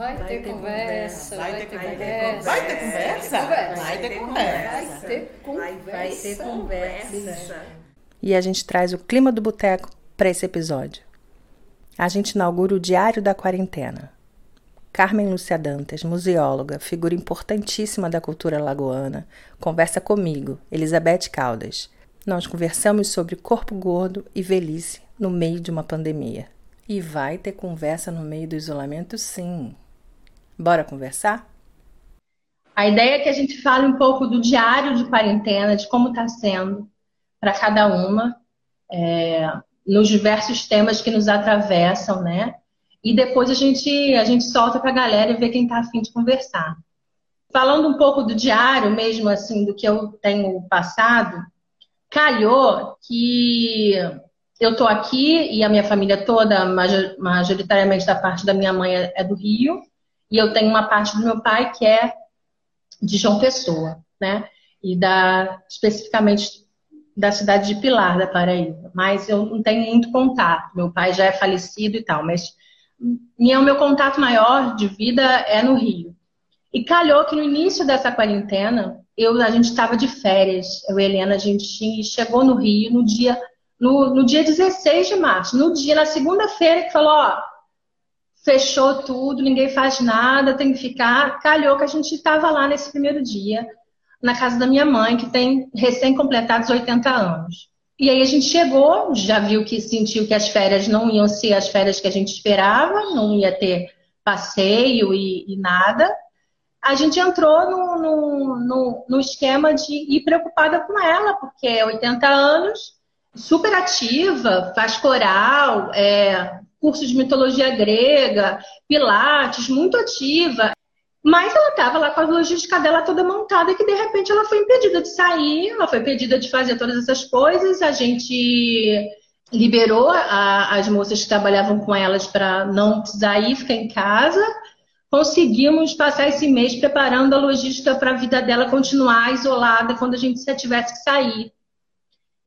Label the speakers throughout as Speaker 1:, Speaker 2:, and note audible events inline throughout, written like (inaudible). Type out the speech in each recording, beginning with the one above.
Speaker 1: Vai, vai ter, ter conversa,
Speaker 2: vai ter conversa. Vai ter conversa? Vai ter conversa. Vai ter conversa. Vai ter conversa.
Speaker 3: E a gente traz o clima do boteco para esse episódio. A gente inaugura o Diário da Quarentena. Carmen Lúcia Dantas, museóloga, figura importantíssima da cultura lagoana, conversa comigo, Elizabeth Caldas. Nós conversamos sobre corpo gordo e velhice no meio de uma pandemia. E vai ter conversa no meio do isolamento, sim. Bora conversar?
Speaker 4: A ideia é que a gente fale um pouco do diário de quarentena, de como está sendo para cada uma, é, nos diversos temas que nos atravessam, né? E depois a gente, a gente solta para a galera e vê quem está afim de conversar. Falando um pouco do diário mesmo, assim, do que eu tenho passado, calhou que eu estou aqui e a minha família toda, majoritariamente da parte da minha mãe é do Rio, e eu tenho uma parte do meu pai que é de João Pessoa, né? E da especificamente da cidade de Pilar, da Paraíba. Mas eu não tenho muito contato. Meu pai já é falecido e tal, mas o meu contato maior de vida é no Rio. E calhou que no início dessa quarentena, eu, a gente estava de férias, eu e Helena, a gente chegou no Rio no dia, no, no dia 16 de março, no dia, na segunda-feira, que falou, ó, fechou tudo, ninguém faz nada, tem que ficar. Calhou que a gente estava lá nesse primeiro dia, na casa da minha mãe, que tem recém-completados 80 anos. E aí a gente chegou, já viu que sentiu que as férias não iam ser as férias que a gente esperava, não ia ter passeio e, e nada. A gente entrou no, no, no, no, esquema de ir preocupada com ela, porque é 80 anos, super ativa, faz coral, é, curso de mitologia grega, pilates, muito ativa. Mas ela estava lá com a logística dela toda montada que de repente ela foi impedida de sair, ela foi impedida de fazer todas essas coisas. A gente liberou a, as moças que trabalhavam com elas para não precisar ir, ficar em casa. Conseguimos passar esse mês preparando a logística para a vida dela continuar isolada quando a gente tivesse que sair.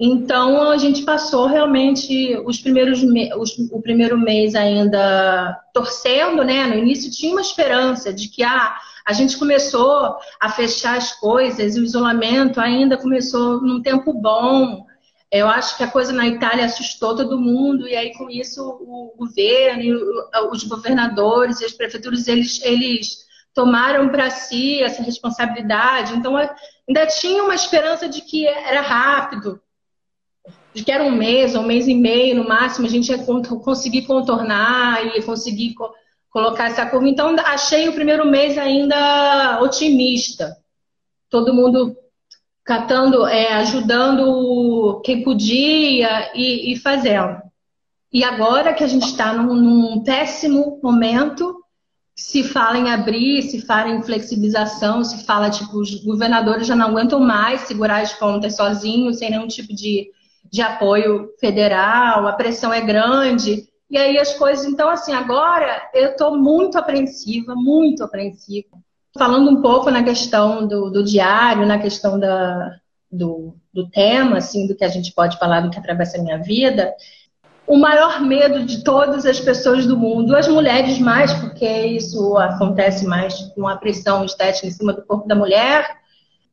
Speaker 4: Então a gente passou realmente os primeiros os, o primeiro mês ainda torcendo, né? No início tinha uma esperança de que ah, a gente começou a fechar as coisas, o isolamento ainda começou num tempo bom. Eu acho que a coisa na Itália assustou todo mundo e aí com isso o governo, os governadores e as prefeituras eles, eles tomaram para si essa responsabilidade. Então ainda tinha uma esperança de que era rápido de que era um mês, um mês e meio no máximo, a gente ia conseguir contornar e conseguir co colocar essa curva. Então, achei o primeiro mês ainda otimista. Todo mundo catando, é, ajudando quem podia e, e, fazendo. E agora que a gente está num, num péssimo momento, se fala em abrir, se fala em flexibilização, se fala, tipo, os governadores já não aguentam mais segurar as contas sozinhos, sem nenhum tipo de de apoio federal, a pressão é grande. E aí as coisas. Então, assim, agora eu estou muito apreensiva, muito apreensiva. Falando um pouco na questão do, do diário, na questão da, do, do tema, assim, do que a gente pode falar, do que atravessa a minha vida, o maior medo de todas as pessoas do mundo, as mulheres mais, porque isso acontece mais com a pressão estética em cima do corpo da mulher,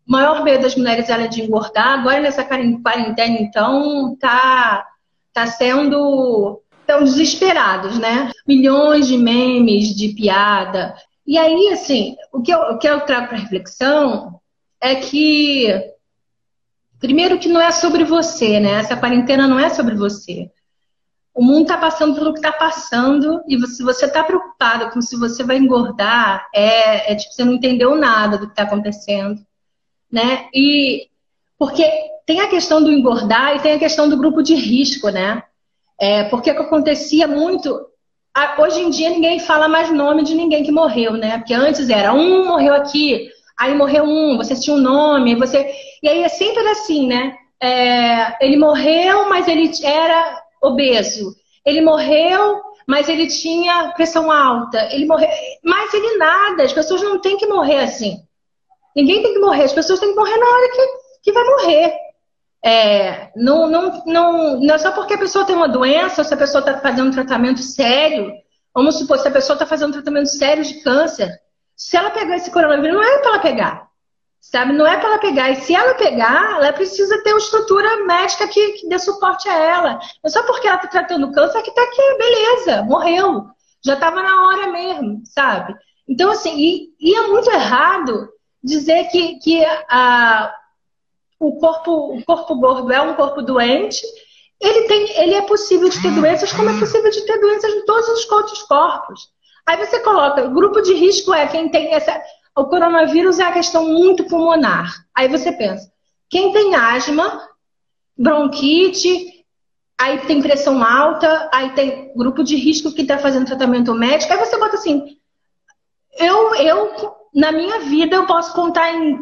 Speaker 4: o maior medo das mulheres é de engordar. Agora, nessa quarentena, então, tá, tá sendo. Estão desesperados, né? Milhões de memes, de piada. E aí, assim, o que eu, o que eu trago para reflexão é que, primeiro, que não é sobre você, né? Essa quarentena não é sobre você. O mundo está passando pelo que está passando e se você está preocupado com se você vai engordar, é, é tipo, você não entendeu nada do que está acontecendo né? E porque tem a questão do engordar e tem a questão do grupo de risco, né? É, porque que acontecia muito. Hoje em dia ninguém fala mais nome de ninguém que morreu, né? Porque antes era um morreu aqui, aí morreu um, você tinha um nome, você. E aí é sempre assim, né? É, ele morreu, mas ele era obeso. Ele morreu, mas ele tinha pressão alta. Ele morreu, mas ele nada. As pessoas não têm que morrer assim. Ninguém tem que morrer, as pessoas têm que morrer na hora que, que vai morrer. É, não, não, não, não é só porque a pessoa tem uma doença, ou se a pessoa está fazendo um tratamento sério, Vamos supor, se a pessoa está fazendo um tratamento sério de câncer, se ela pegar esse coronavírus, não é para ela pegar. Sabe? Não é para ela pegar. E se ela pegar, ela precisa ter uma estrutura médica que, que dê suporte a ela. Não é só porque ela está tratando câncer que está aqui, beleza, morreu. Já estava na hora mesmo, sabe? Então, assim, e, e é muito errado dizer que, que a, o, corpo, o corpo gordo é um corpo doente. Ele, tem, ele é possível de ter doenças, como é possível de ter doenças em todos os outros corpos. Aí você coloca, grupo de risco é quem tem essa. O coronavírus é a questão muito pulmonar. Aí você pensa, quem tem asma, bronquite, aí tem pressão alta, aí tem grupo de risco que está fazendo tratamento médico. Aí você bota assim, eu, eu, na minha vida, eu posso contar em.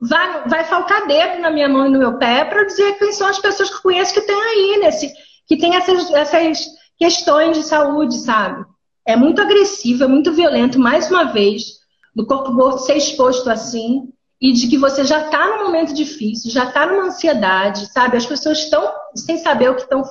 Speaker 4: Vai, vai faltar dedo na minha mão e no meu pé para dizer quem são as pessoas que eu conheço que tem aí, nesse, que tem essas, essas questões de saúde, sabe? É muito agressivo, é muito violento, mais uma vez, do corpo gordo ser exposto assim e de que você já está num momento difícil, já está numa ansiedade, sabe? As pessoas estão sem saber o que, tão, o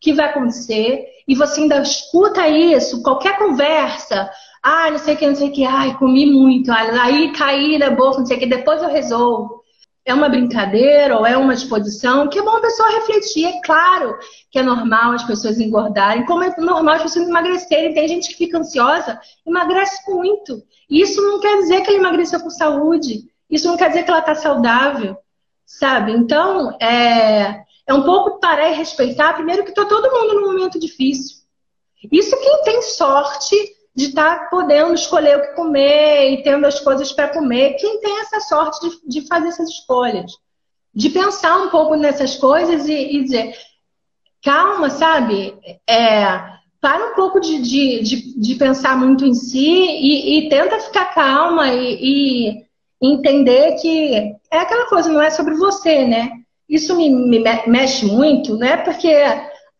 Speaker 4: que vai acontecer e você ainda escuta isso, qualquer conversa, ah, não sei o que, não sei o que, ai, comi muito, aí caí na boca, não sei o que, depois eu resolvo. É uma brincadeira ou é uma disposição que é bom a pessoa refletir. É claro que é normal as pessoas engordarem, como é normal as pessoas emagrecerem. Tem gente que fica ansiosa, emagrece muito. Isso não quer dizer que ela emagreceu com saúde. Isso não quer dizer que ela está saudável, sabe? Então, é, é um pouco parar e respeitar, primeiro que está todo mundo num momento difícil. Isso quem tem sorte de estar tá podendo escolher o que comer e tendo as coisas para comer. Quem tem essa sorte de, de, fazer essas escolhas? De pensar um pouco nessas coisas e, e dizer, calma, sabe? É, para um pouco de, de, de, de, pensar muito em si e, e tenta ficar calma e, e, entender que é aquela coisa, não é sobre você, né? Isso me, me mexe muito, né? Porque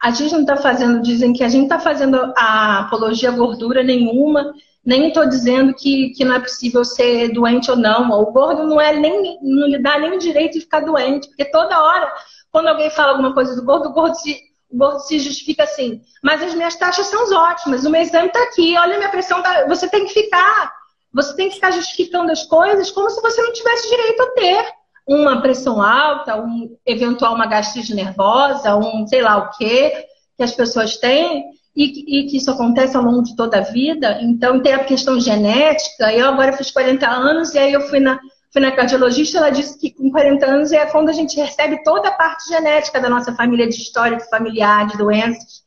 Speaker 4: a gente não está fazendo, dizem que a gente está fazendo a apologia à gordura nenhuma, nem estou dizendo que, que não é possível ser doente ou não. O gordo não é nem, não lhe dá nem o direito de ficar doente, porque toda hora, quando alguém fala alguma coisa do gordo, o gordo se, o gordo se justifica assim. Mas as minhas taxas são ótimas, o meu exame está aqui, olha a minha pressão, tá... você tem que ficar, você tem que ficar justificando as coisas como se você não tivesse direito a ter uma pressão alta, um eventual uma gastrite nervosa, um sei lá o quê que as pessoas têm e, e, que isso acontece ao longo de toda a vida. Então tem a questão genética. Eu agora fiz 40 anos e aí eu fui na fui na cardiologista, ela disse que com 40 anos é quando a gente recebe toda a parte genética da nossa família de história familiar, de doenças.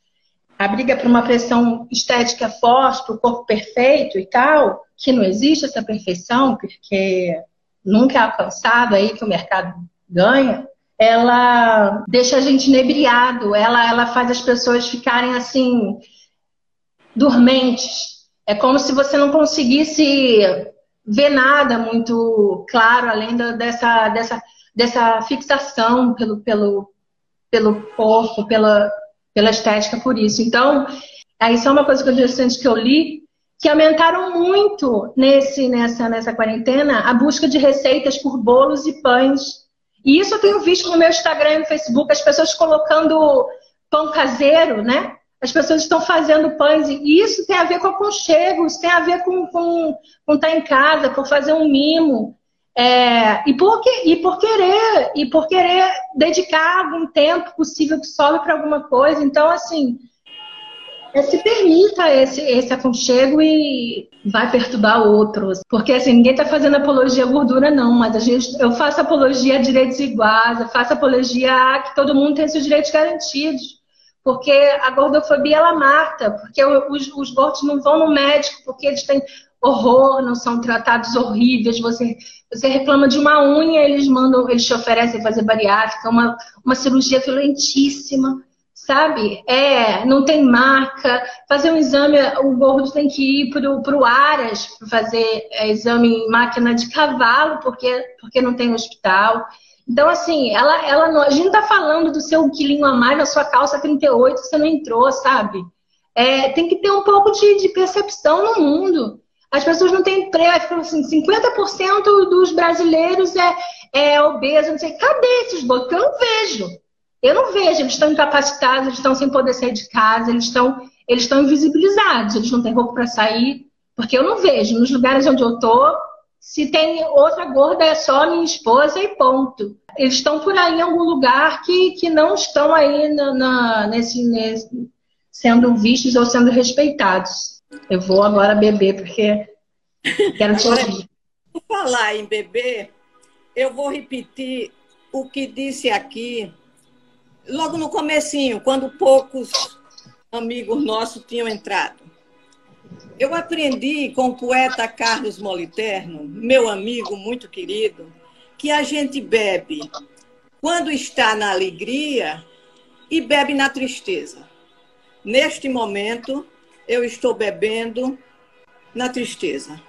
Speaker 4: A briga por uma pressão estética forte, o corpo perfeito e tal, que não existe essa perfeição, porque nunca é alcançado aí que o mercado ganha, ela deixa a gente inebriado, ela, ela faz as pessoas ficarem assim, dormentes. É como se você não conseguisse ver nada muito claro além da, dessa, dessa, dessa fixação pelo, pelo, pelo corpo, pela, pela estética por isso. Então, aí só uma coisa que interessante que eu li que aumentaram muito nesse, nessa, nessa quarentena a busca de receitas por bolos e pães. E isso eu tenho visto no meu Instagram e no Facebook, as pessoas colocando pão caseiro, né? As pessoas estão fazendo pães, e isso tem a ver com aconchego, isso tem a ver com, com, com estar em casa, com fazer um mimo. É, e, por, e por querer, e por querer dedicar algum tempo possível que sobe para alguma coisa. Então, assim, é, se permita esse, esse aconchego e vai perturbar outros. Porque assim, ninguém está fazendo apologia à gordura, não, mas a gente, eu faço apologia a direitos iguais, eu faço apologia a que todo mundo tem seus direitos garantidos. Porque a gordofobia ela mata, porque os, os gordos não vão no médico porque eles têm horror, não são tratados horríveis. Você, você reclama de uma unha, eles mandam, eles te oferecem fazer bariátrica, uma, uma cirurgia violentíssima sabe? É, não tem marca. Fazer um exame, o gordo tem que ir para o Aras fazer é, exame em máquina de cavalo, porque, porque não tem hospital. Então, assim, ela, ela não, a gente está falando do seu quilinho a mais na sua calça 38, você não entrou, sabe? É, tem que ter um pouco de, de percepção no mundo. As pessoas não têm emprego, assim, 50% dos brasileiros é, é obeso, não sei. Cadê esses gordos? eu não vejo. Eu não vejo, eles estão incapacitados, eles estão sem poder sair de casa, eles estão eles estão invisibilizados, eles não têm roupa para sair, porque eu não vejo nos lugares onde eu tô se tem outra gorda é só minha esposa e ponto. Eles estão por aí em algum lugar que, que não estão aí na, na nesse, nesse, sendo vistos ou sendo respeitados. Eu vou agora beber porque quero te ouvir.
Speaker 1: Por falar em beber, eu vou repetir o que disse aqui logo no comecinho, quando poucos amigos nossos tinham entrado. Eu aprendi com o poeta Carlos Moliterno, meu amigo muito querido, que a gente bebe quando está na alegria e bebe na tristeza. Neste momento, eu estou bebendo na tristeza.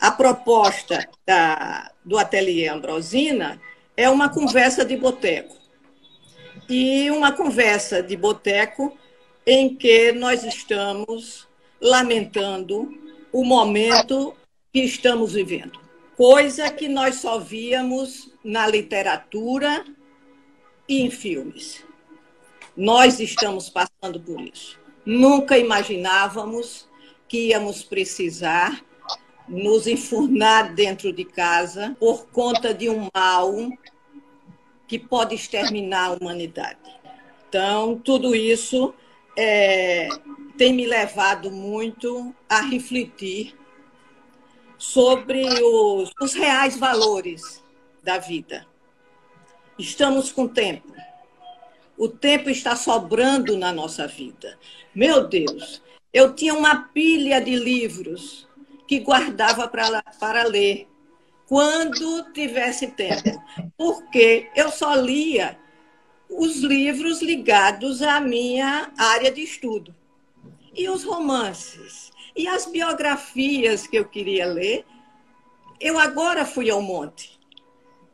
Speaker 1: A proposta da, do Ateliê Ambrosina é uma conversa de boteco. E uma conversa de boteco em que nós estamos lamentando o momento que estamos vivendo. Coisa que nós só víamos na literatura e em filmes. Nós estamos passando por isso. Nunca imaginávamos que íamos precisar nos enfurnar dentro de casa por conta de um mal que pode exterminar a humanidade. Então, tudo isso é, tem me levado muito a refletir sobre os, os reais valores da vida. Estamos com tempo. O tempo está sobrando na nossa vida. Meu Deus, eu tinha uma pilha de livros que guardava para, para ler quando tivesse tempo, porque eu só lia os livros ligados à minha área de estudo. E os romances, e as biografias que eu queria ler, eu agora fui ao monte.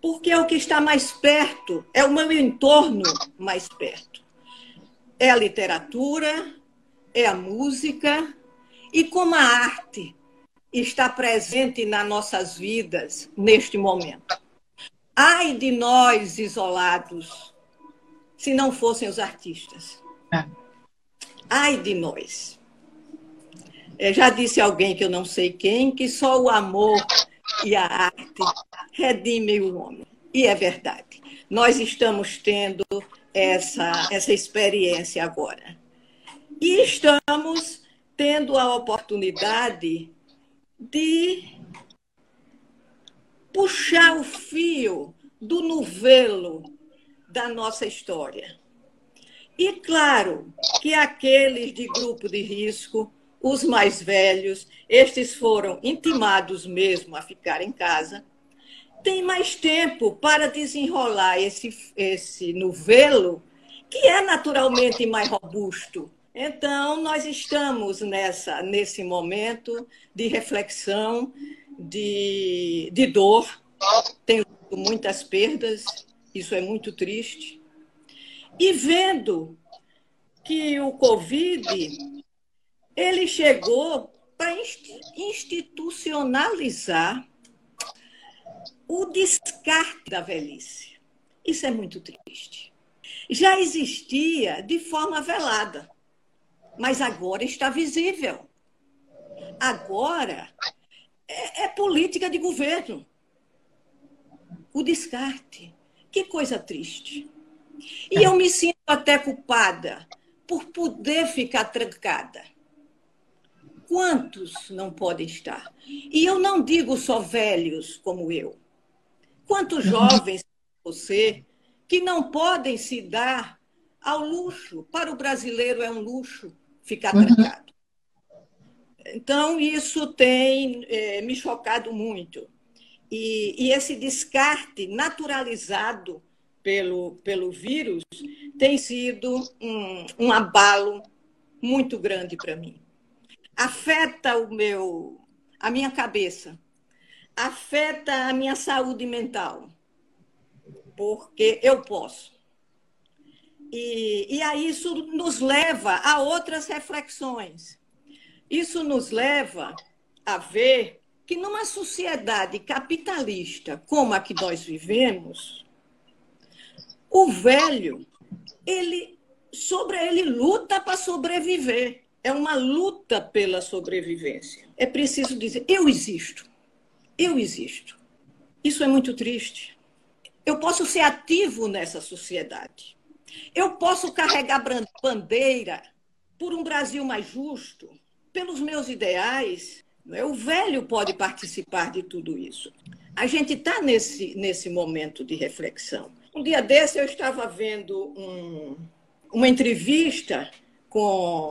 Speaker 1: Porque é o que está mais perto, é o meu entorno mais perto. É a literatura, é a música, e como a arte está presente nas nossas vidas neste momento. Ai de nós isolados, se não fossem os artistas. É. Ai de nós. É, já disse alguém que eu não sei quem, que só o amor e a arte redimem o homem. E é verdade. Nós estamos tendo essa, essa experiência agora. E estamos tendo a oportunidade de puxar o fio do novelo da nossa história. E claro que aqueles de grupo de risco, os mais velhos, estes foram intimados mesmo a ficar em casa, têm mais tempo para desenrolar esse, esse novelo, que é naturalmente mais robusto. Então, nós estamos nessa, nesse momento de reflexão, de, de dor. Tenho muitas perdas, isso é muito triste. E vendo que o Covid ele chegou para institucionalizar o descarte da velhice. Isso é muito triste. Já existia de forma velada, mas agora está visível. Agora é, é política de governo. O descarte. Que coisa triste. E eu me sinto até culpada por poder ficar trancada. Quantos não podem estar? E eu não digo só velhos como eu. Quantos jovens você que não podem se dar ao luxo? Para o brasileiro é um luxo ficar uhum. trancado. Então, isso tem é, me chocado muito. E, e esse descarte naturalizado pelo, pelo vírus tem sido um, um abalo muito grande para mim. Afeta o meu, a minha cabeça, afeta a minha saúde mental, porque eu posso. E, e aí isso nos leva a outras reflexões. Isso nos leva a ver que numa sociedade capitalista como a que nós vivemos, o velho, ele sobre ele luta para sobreviver. é uma luta pela sobrevivência. É preciso dizer: eu existo. Eu existo. Isso é muito triste. Eu posso ser ativo nessa sociedade. Eu posso carregar bandeira por um Brasil mais justo, pelos meus ideais. É? O velho pode participar de tudo isso. A gente está nesse, nesse momento de reflexão. Um dia desse eu estava vendo um, uma entrevista com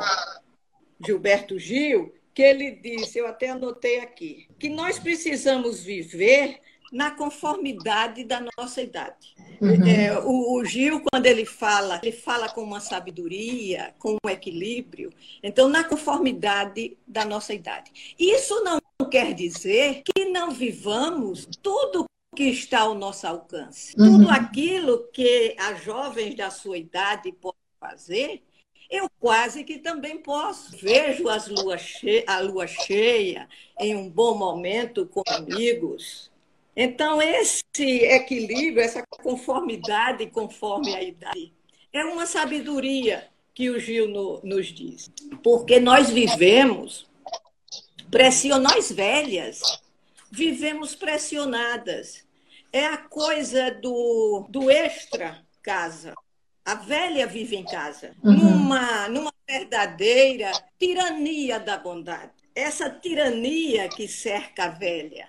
Speaker 1: Gilberto Gil, que ele disse, eu até anotei aqui, que nós precisamos viver na conformidade da nossa idade. Uhum. É, o, o, Gil, quando ele fala, ele fala com uma sabedoria, com um equilíbrio, então, na conformidade da nossa idade. Isso não quer dizer que não vivamos tudo que está ao nosso alcance. Uhum. Tudo aquilo que as jovens da sua idade podem fazer, eu quase que também posso. Vejo as luas a lua cheia em um bom momento com amigos, então, esse equilíbrio, essa conformidade conforme a idade, é uma sabedoria que o Gil no, nos diz. Porque nós vivemos, pression... nós velhas, vivemos pressionadas. É a coisa do, do extra casa. A velha vive em casa, uhum. numa, numa verdadeira tirania da bondade. Essa tirania que cerca a velha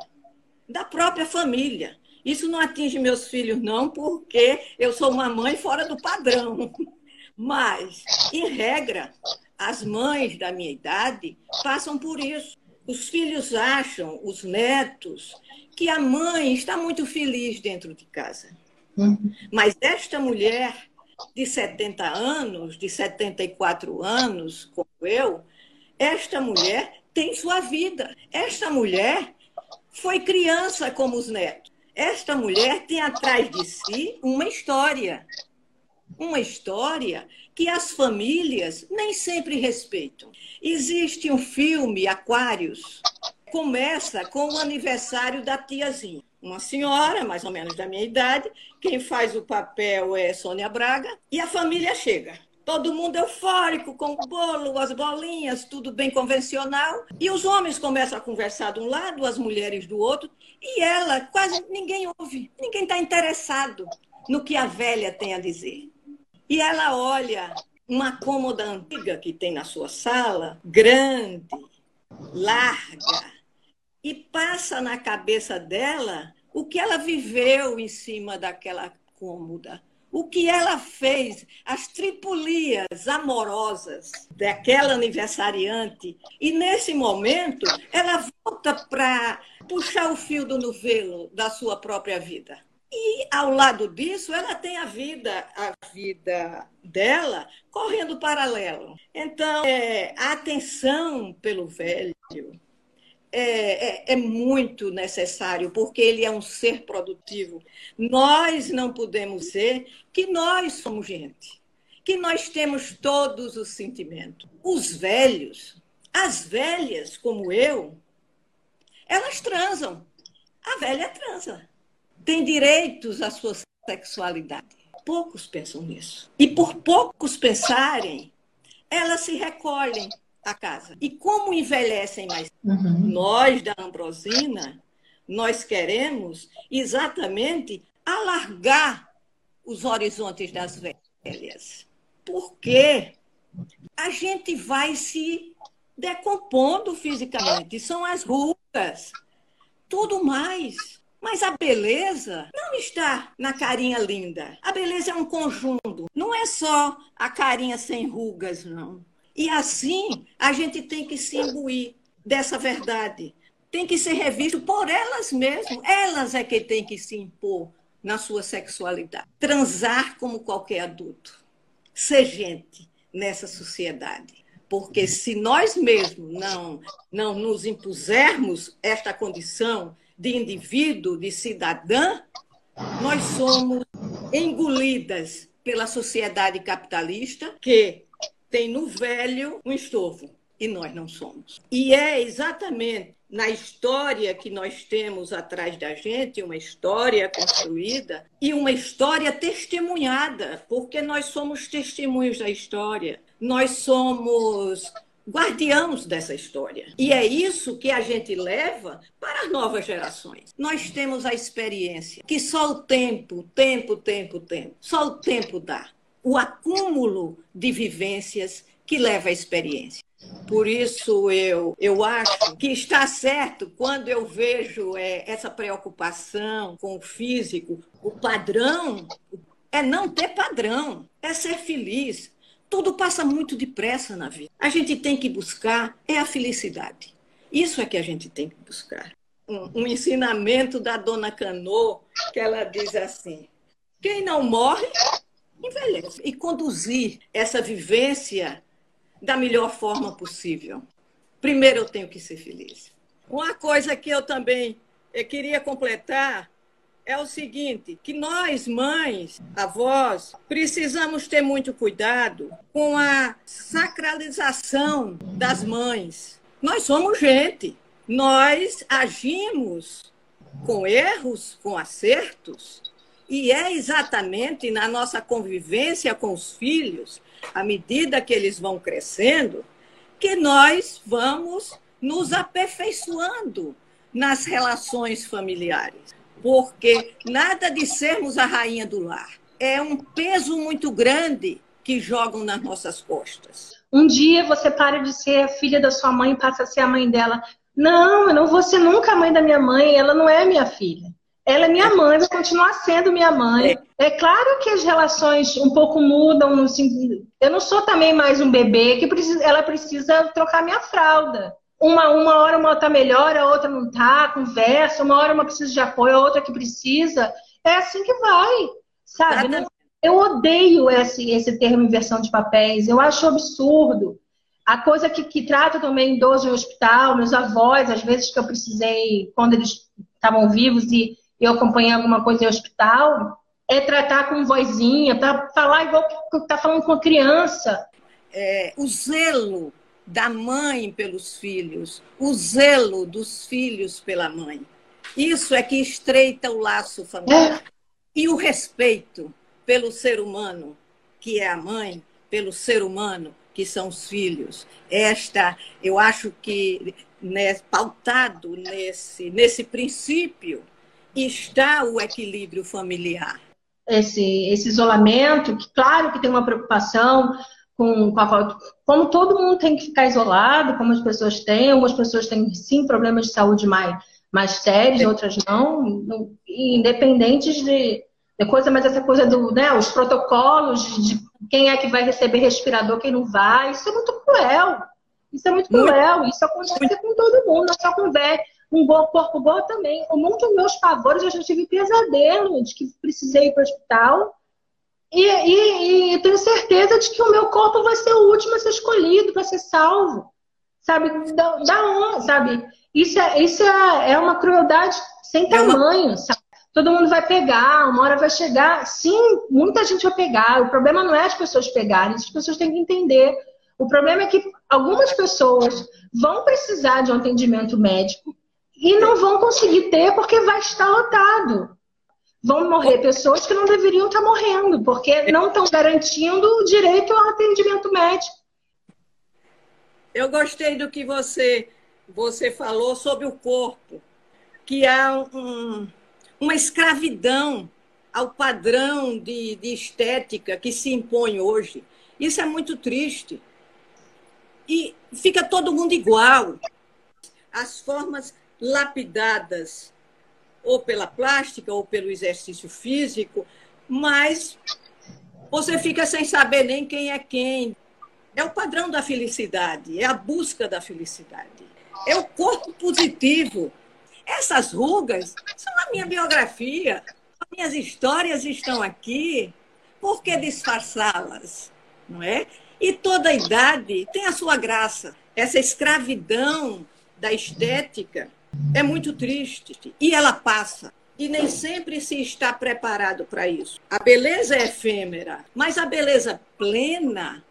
Speaker 1: da própria família. Isso não atinge meus filhos, não, porque eu sou uma mãe fora do padrão. (laughs) Mas, em regra, as mães da minha idade passam por isso. Os filhos acham, os netos, que a mãe está muito feliz dentro de casa. Uhum. Mas esta mulher de 70 anos, de 74 anos, como eu, esta mulher tem sua vida. Esta mulher foi criança como os netos. Esta mulher tem atrás de si uma história. Uma história que as famílias nem sempre respeitam. Existe um filme, Aquários, começa com o aniversário da tiazinha. Uma senhora, mais ou menos da minha idade, quem faz o papel é Sônia Braga, e a família chega todo mundo eufórico, com o bolo, as bolinhas, tudo bem convencional. E os homens começam a conversar de um lado, as mulheres do outro, e ela, quase ninguém ouve, ninguém está interessado no que a velha tem a dizer. E ela olha uma cômoda antiga que tem na sua sala, grande, larga, e passa na cabeça dela o que ela viveu em cima daquela cômoda o que ela fez, as tripulias amorosas daquela aniversariante. E nesse momento, ela volta para puxar o fio do novelo da sua própria vida. E ao lado disso, ela tem a vida, a vida dela correndo paralelo. Então, é, a atenção pelo velho, é, é, é, muito necessário, porque ele é um ser produtivo. Nós não podemos ser que nós somos gente, que nós temos todos os sentimentos. Os velhos, as velhas, como eu, elas transam. A velha transa. Tem direitos à sua sexualidade. Poucos pensam nisso. E por poucos pensarem, elas se recolhem a casa. E como envelhecem mais? Uhum. Nós, da Ambrosina, nós queremos exatamente alargar os horizontes das velhas. Porque a gente vai se decompondo fisicamente. São as rugas, tudo mais. Mas a beleza não está na carinha linda. A beleza é um conjunto. Não é só a carinha sem rugas, não. E assim a gente tem que se imbuir dessa verdade. Tem que ser revisto por elas mesmas. Elas é que têm que se impor na sua sexualidade. Transar como qualquer adulto. Ser gente nessa sociedade. Porque se nós mesmos não, não nos impusermos esta condição de indivíduo, de cidadã, nós somos engolidas pela sociedade capitalista que tem no velho um estofo e nós não somos. E é exatamente na história que nós temos atrás da gente, uma história construída e uma história testemunhada, porque nós somos testemunhos da história. Nós somos guardiãos dessa história. E é isso que a gente leva para as novas gerações. Nós temos a experiência que só o tempo, tempo, tempo, tempo, só o tempo dá. O acúmulo de vivências que leva à experiência. Por isso eu, eu acho que está certo quando eu vejo é, essa preocupação com o físico, o padrão é não ter padrão, é ser feliz, tudo passa muito depressa na vida. A gente tem que buscar é a felicidade. Isso é que a gente tem que buscar. Um, um ensinamento da dona Canô, que ela diz assim: quem não morre, envelhece. E conduzir essa vivência da melhor forma possível. Primeiro eu tenho que ser feliz. Uma coisa que eu também eu queria completar é o seguinte, que nós, mães, avós, precisamos ter muito cuidado com a sacralização das mães. Nós somos gente. Nós agimos com erros, com acertos, e é exatamente na nossa convivência com os filhos, à medida que eles vão crescendo, que nós vamos nos aperfeiçoando nas relações familiares porque nada de sermos a rainha do lar. É um peso muito grande que jogam nas nossas costas.
Speaker 4: Um dia você para de ser a filha da sua mãe e passa a ser a mãe dela. Não, eu não vou ser nunca a mãe da minha mãe, ela não é minha filha. Ela é minha mãe, vai continuar sendo minha mãe. É, é claro que as relações um pouco mudam. No, eu não sou também mais um bebê que precisa, ela precisa trocar minha fralda. Uma, uma hora uma tá melhor, a outra não tá, conversa, uma hora uma precisa de apoio, a outra que precisa. É assim que vai, sabe? eu odeio esse, esse termo inversão de papéis, eu acho absurdo. A coisa que, que trata também idoso em hospital, meus avós, às vezes que eu precisei, quando eles estavam vivos e eu acompanhei alguma coisa em hospital, é tratar com vozinha, para falar igual que tá falando com a criança.
Speaker 1: É, o zelo da mãe pelos filhos, o zelo dos filhos pela mãe. Isso é que estreita o laço familiar. E o respeito pelo ser humano, que é a mãe, pelo ser humano, que são os filhos. Esta, eu acho que né, pautado nesse, nesse princípio está o equilíbrio familiar.
Speaker 4: Esse, esse isolamento, que claro que tem uma preocupação, com, com a, como todo mundo tem que ficar isolado, como as pessoas têm, algumas pessoas têm sim problemas de saúde mais, mais sérios, outras não, independentes de, de coisa, mas essa coisa do, né, os protocolos de quem é que vai receber respirador, quem não vai, isso é muito cruel. Isso é muito cruel, isso acontece com todo mundo, não só com velho. Um bom corpo bom também. Um monte dos meus pavores, eu já tive pesadelo de que precisei ir para o hospital e, e, e tenho certeza de que o meu corpo vai ser o último a ser escolhido, vai ser salvo. Sabe? Da, da onde, sabe? Isso, é, isso é, é uma crueldade sem tamanho, sabe? Todo mundo vai pegar, uma hora vai chegar. Sim, muita gente vai pegar. O problema não é as pessoas pegarem, as pessoas têm que entender. O problema é que algumas pessoas vão precisar de um atendimento médico e não vão conseguir ter porque vai estar lotado vão morrer pessoas que não deveriam estar morrendo, porque não estão garantindo o direito ao atendimento médico.
Speaker 1: Eu gostei do que você, você falou sobre o corpo, que há um, uma escravidão ao padrão de, de estética que se impõe hoje. Isso é muito triste. E fica todo mundo igual. As formas lapidadas ou pela plástica, ou pelo exercício físico, mas você fica sem saber nem quem é quem. É o padrão da felicidade, é a busca da felicidade. É o corpo positivo. Essas rugas são a minha biografia. As minhas histórias estão aqui. Por que disfarçá-las? Não é? E toda idade tem a sua graça. Essa escravidão da estética é muito triste e ela passa. E nem sempre se está preparado para isso. A beleza é efêmera, mas a beleza plena,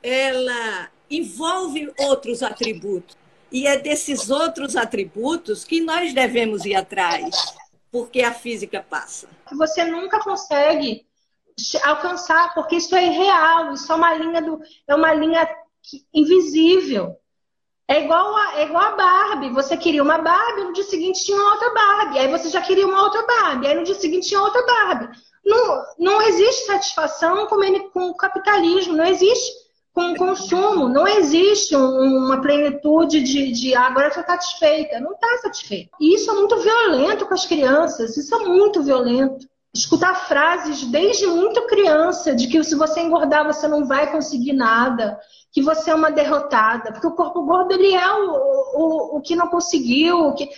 Speaker 1: ela envolve outros atributos. E é desses outros atributos que nós devemos ir atrás, porque a física passa.
Speaker 4: Você nunca consegue alcançar, porque isso é irreal, isso é uma linha do, é uma linha invisível. É igual, a, é igual a Barbie. Você queria uma Barbie, no dia seguinte tinha outra Barbie. Aí você já queria uma outra Barbie. Aí no dia seguinte tinha outra Barbie. Não, não existe satisfação com, com o capitalismo, não existe com o consumo, não existe uma plenitude de, de ah, agora está satisfeita. Não está satisfeita. E isso é muito violento com as crianças, isso é muito violento escutar frases desde muito criança de que se você engordar você não vai conseguir nada, que você é uma derrotada, porque o corpo gordo ele é o, o, o que não conseguiu, o que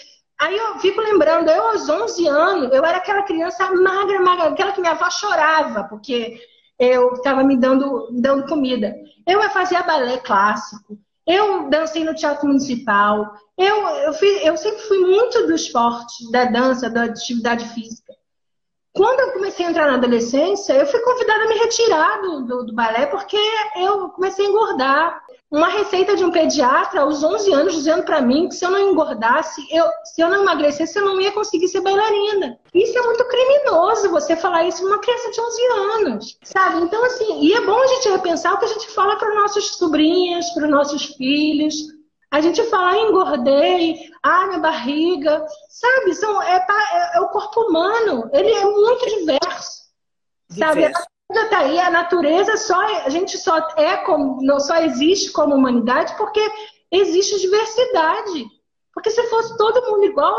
Speaker 4: Aí eu fico lembrando, eu aos 11 anos, eu era aquela criança magra, magra, aquela que minha avó chorava, porque eu estava me dando, dando comida. Eu fazia balé clássico, eu dancei no teatro municipal, eu, eu, fui, eu sempre fui muito do esporte, da dança, da atividade física. Quando eu comecei a entrar na adolescência, eu fui convidada a me retirar do, do, do, balé porque eu comecei a engordar. Uma receita de um pediatra aos 11 anos dizendo para mim que se eu não engordasse, eu, se eu não emagrecesse, eu não ia conseguir ser bailarina. Isso é muito criminoso você falar isso uma criança de 11 anos, sabe? Então, assim, e é bom a gente repensar o que a gente fala para nossas sobrinhas, para nossos filhos, a gente fala, ah, engordei, ah, minha barriga, sabe? São, é, é, é, o corpo humano, ele é muito diverso, sabe? A natureza tá aí, a natureza só, a gente só é como, não só existe como humanidade porque existe diversidade. Porque se fosse todo mundo igual,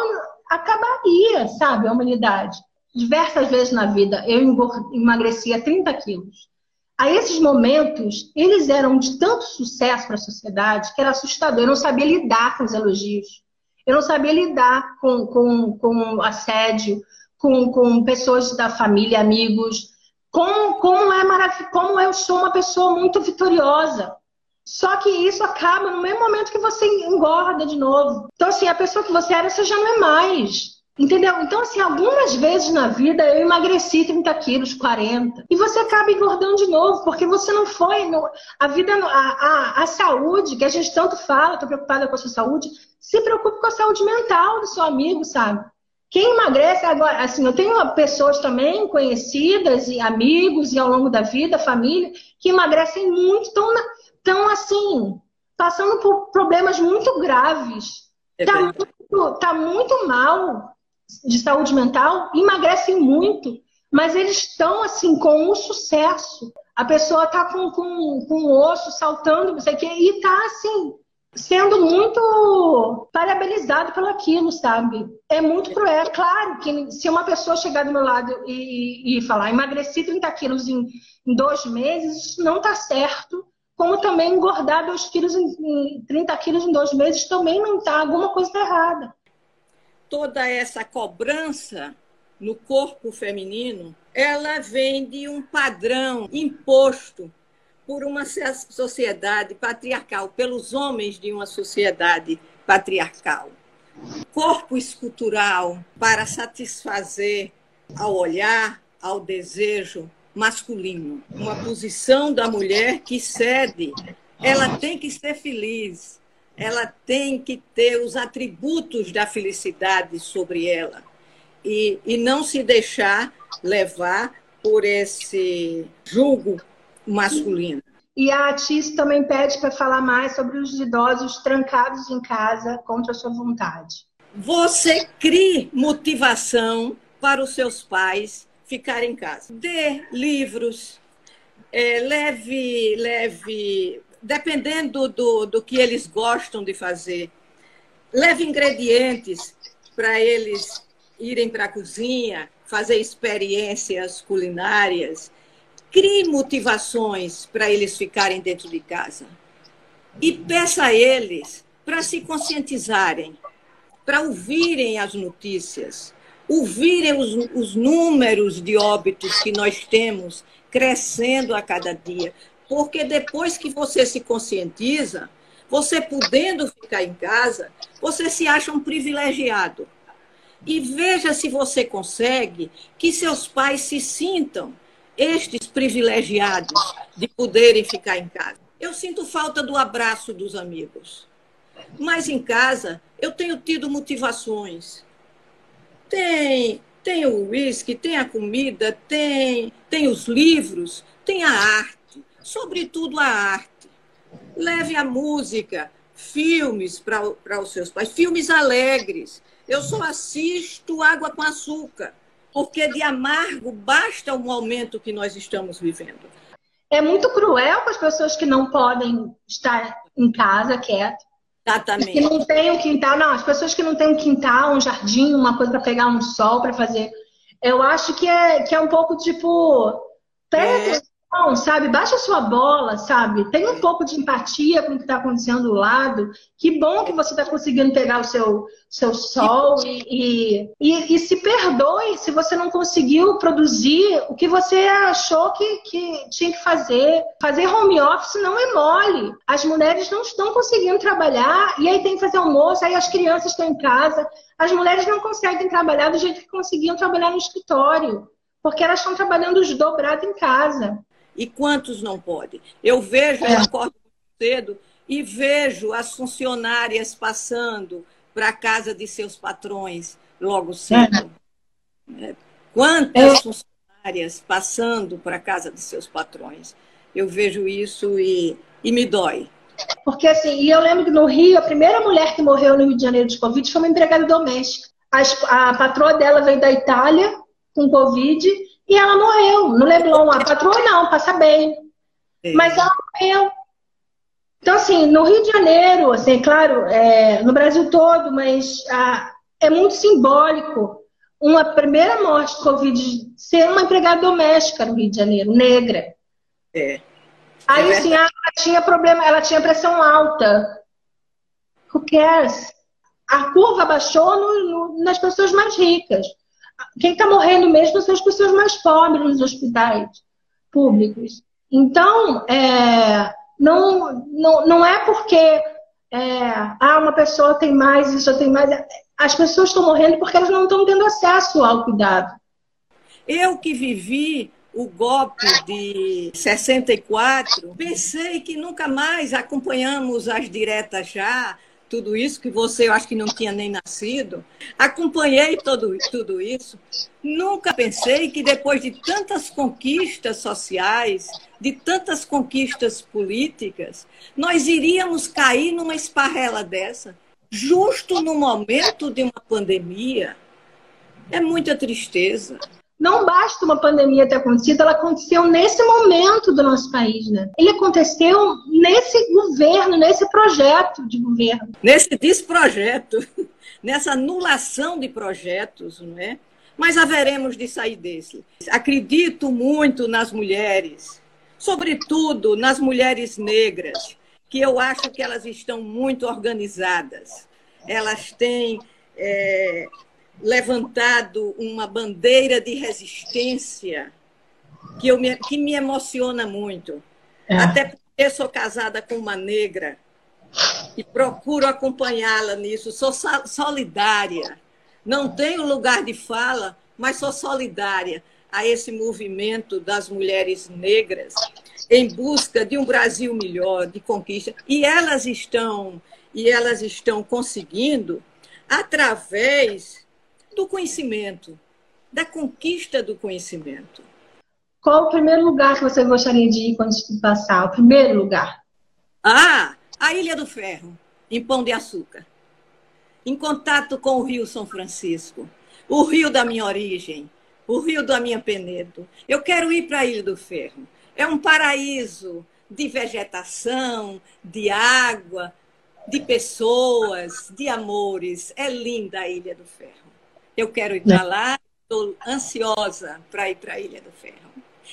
Speaker 4: acabaria, sabe, a humanidade. Diversas vezes na vida eu emagrecia 30 quilos. A esses momentos, eles eram de tanto sucesso para a sociedade que era assustador. Eu não sabia lidar com os elogios. Eu não sabia lidar com, com, com assédio, com, com pessoas da família, amigos. Como, como, é marav como eu sou uma pessoa muito vitoriosa. Só que isso acaba no mesmo momento que você engorda de novo. Então, assim, a pessoa que você era, você já não é mais. Entendeu? Então, assim, algumas vezes na vida eu emagreci 30 quilos, 40. E você acaba engordando de novo, porque você não foi. No... A vida, a, a, a saúde, que a gente tanto fala, estou preocupada com a sua saúde, se preocupe com a saúde mental do seu amigo, sabe? Quem emagrece agora, assim, eu tenho pessoas também conhecidas e amigos e ao longo da vida, família, que emagrecem muito, estão, estão assim, passando por problemas muito graves. É tá, muito, tá muito mal de saúde mental emagrecem muito, mas eles estão assim com um sucesso. A pessoa está com, com, com o osso saltando, não sei o quê, e está assim, sendo muito parabenizado pelo aquilo, sabe? É muito cruel. Claro que se uma pessoa chegar do meu lado e, e falar emagreci 30 quilos em, em dois meses, isso não está certo. Como também engordar 2 quilos em, em 30 quilos em dois meses também não está. Alguma coisa está errada
Speaker 1: toda essa cobrança no corpo feminino, ela vem de um padrão imposto por uma sociedade patriarcal, pelos homens de uma sociedade patriarcal. Corpo escultural para satisfazer ao olhar, ao desejo masculino. Uma posição da mulher que cede. Ela tem que ser feliz, ela tem que ter os atributos da felicidade sobre ela e, e não se deixar levar por esse julgo masculino.
Speaker 4: E a Atis também pede para falar mais sobre os idosos trancados em casa contra a sua vontade.
Speaker 1: Você crie motivação para os seus pais ficarem em casa. Dê livros, é, leve, leve dependendo do, do que eles gostam de fazer, leve ingredientes para eles irem para a cozinha, fazer experiências culinárias, crie motivações para eles ficarem dentro de casa. E peça a eles para se conscientizarem, para ouvirem as notícias, ouvirem os, os números de óbitos que nós temos crescendo a cada dia, porque depois que você se conscientiza, você podendo ficar em casa, você se acha um privilegiado. E veja se você consegue que seus pais se sintam estes privilegiados de poderem ficar em casa. Eu sinto falta do abraço dos amigos. Mas em casa eu tenho tido motivações. Tem, tem o uísque, tem a comida, tem, tem os livros, tem a arte sobretudo a arte. Leve a música, filmes para os seus pais, filmes alegres. Eu só assisto Água com Açúcar, porque de amargo basta o momento que nós estamos vivendo.
Speaker 4: É muito cruel com as pessoas que não podem estar em casa quieto.
Speaker 1: Exatamente.
Speaker 4: Que não tem um quintal, não, as pessoas que não têm um quintal, um jardim, uma coisa para pegar um sol, para fazer. Eu acho que é, que é um pouco tipo. Presta é sabe? Baixa a sua bola, sabe? Tenha um pouco de empatia com o que está acontecendo do lado. Que bom que você está conseguindo pegar o seu, seu sol e, e, e, se perdoe se você não conseguiu produzir o que você achou que, que tinha que fazer. Fazer home office não é mole. As mulheres não estão conseguindo trabalhar e aí tem que fazer almoço, aí as crianças estão em casa. As mulheres não conseguem trabalhar do jeito que conseguiam trabalhar no escritório porque elas estão trabalhando dobrado em casa.
Speaker 1: E quantos não podem? Eu vejo, eu acordo cedo e vejo as funcionárias passando para a casa de seus patrões logo cedo. É. Quantas funcionárias passando para a casa de seus patrões? Eu vejo isso e, e me dói.
Speaker 4: Porque assim, e eu lembro que no Rio, a primeira mulher que morreu no Rio de Janeiro de Covid foi uma empregada doméstica. A, a patroa dela veio da Itália com Covid e ela morreu. No Leblon, a patroa não, passa bem. É. Mas ela morreu. Então, assim, no Rio de Janeiro, assim, claro, é, no Brasil todo, mas ah, é muito simbólico uma primeira morte de Covid ser uma empregada doméstica no Rio de Janeiro, negra.
Speaker 1: É.
Speaker 4: Aí, é assim, ela tinha problema, ela tinha pressão alta. Who cares? A curva baixou no, no, nas pessoas mais ricas. Quem está morrendo mesmo são as pessoas mais pobres nos hospitais públicos. Então, é, não, não, não é porque é, ah, uma pessoa tem mais, isso tem mais. As pessoas estão morrendo porque elas não estão tendo acesso ao cuidado.
Speaker 1: Eu que vivi o golpe de 64, pensei que nunca mais acompanhamos as diretas já, tudo isso, que você eu acho que não tinha nem nascido. Acompanhei todo, tudo isso. Nunca pensei que depois de tantas conquistas sociais, de tantas conquistas políticas, nós iríamos cair numa esparrela dessa, justo no momento de uma pandemia. É muita tristeza.
Speaker 4: Não basta uma pandemia ter acontecido, ela aconteceu nesse momento do nosso país, né? Ele aconteceu nesse governo, nesse projeto de governo.
Speaker 1: Nesse desprojeto, (laughs) nessa anulação de projetos, não é? Mas haveremos de sair desse. Acredito muito nas mulheres, sobretudo nas mulheres negras, que eu acho que elas estão muito organizadas. Elas têm é, levantado uma bandeira de resistência que, eu me, que me emociona muito. É. Até porque sou casada com uma negra e procuro acompanhá-la nisso. Sou solidária. Não tenho lugar de fala, mas sou solidária a esse movimento das mulheres negras em busca de um Brasil melhor, de conquista. E elas estão e elas estão conseguindo através do conhecimento, da conquista do conhecimento.
Speaker 4: Qual o primeiro lugar que você gostaria de ir quando passar? O primeiro lugar?
Speaker 1: Ah, a Ilha do Ferro, em Pão de Açúcar. Em contato com o Rio São Francisco, o rio da minha origem, o rio da minha Penedo. Eu quero ir para a Ilha do Ferro. É um paraíso de vegetação, de água, de pessoas, de amores. É linda a Ilha do Ferro. Eu quero ir para lá, estou ansiosa para ir para a Ilha do Ferro.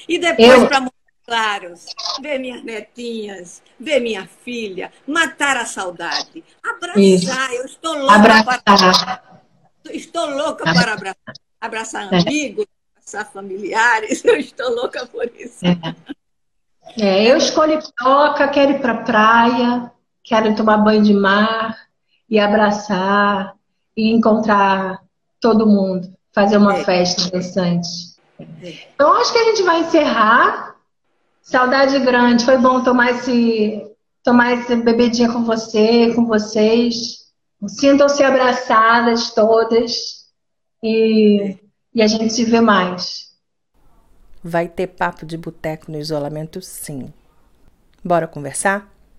Speaker 1: E depois para Montes Claros, ver minhas netinhas, ver minha filha, matar a saudade, abraçar. Isso. Eu estou louca abraçar. para estou louca abraçar. para abraçar, abraçar é. amigos, abraçar familiares. (laughs) Eu estou louca por isso.
Speaker 4: É. É, eu escolhi toca, quero ir para a praia, quero tomar banho de mar e abraçar e encontrar todo mundo, fazer uma é. festa dançante. Então, acho que a gente vai encerrar. Saudade grande, foi bom tomar esse, tomar esse bebedinha com você, com vocês. Sintam-se abraçadas todas e, e a gente se vê mais.
Speaker 3: Vai ter papo de boteco no isolamento, sim. Bora conversar?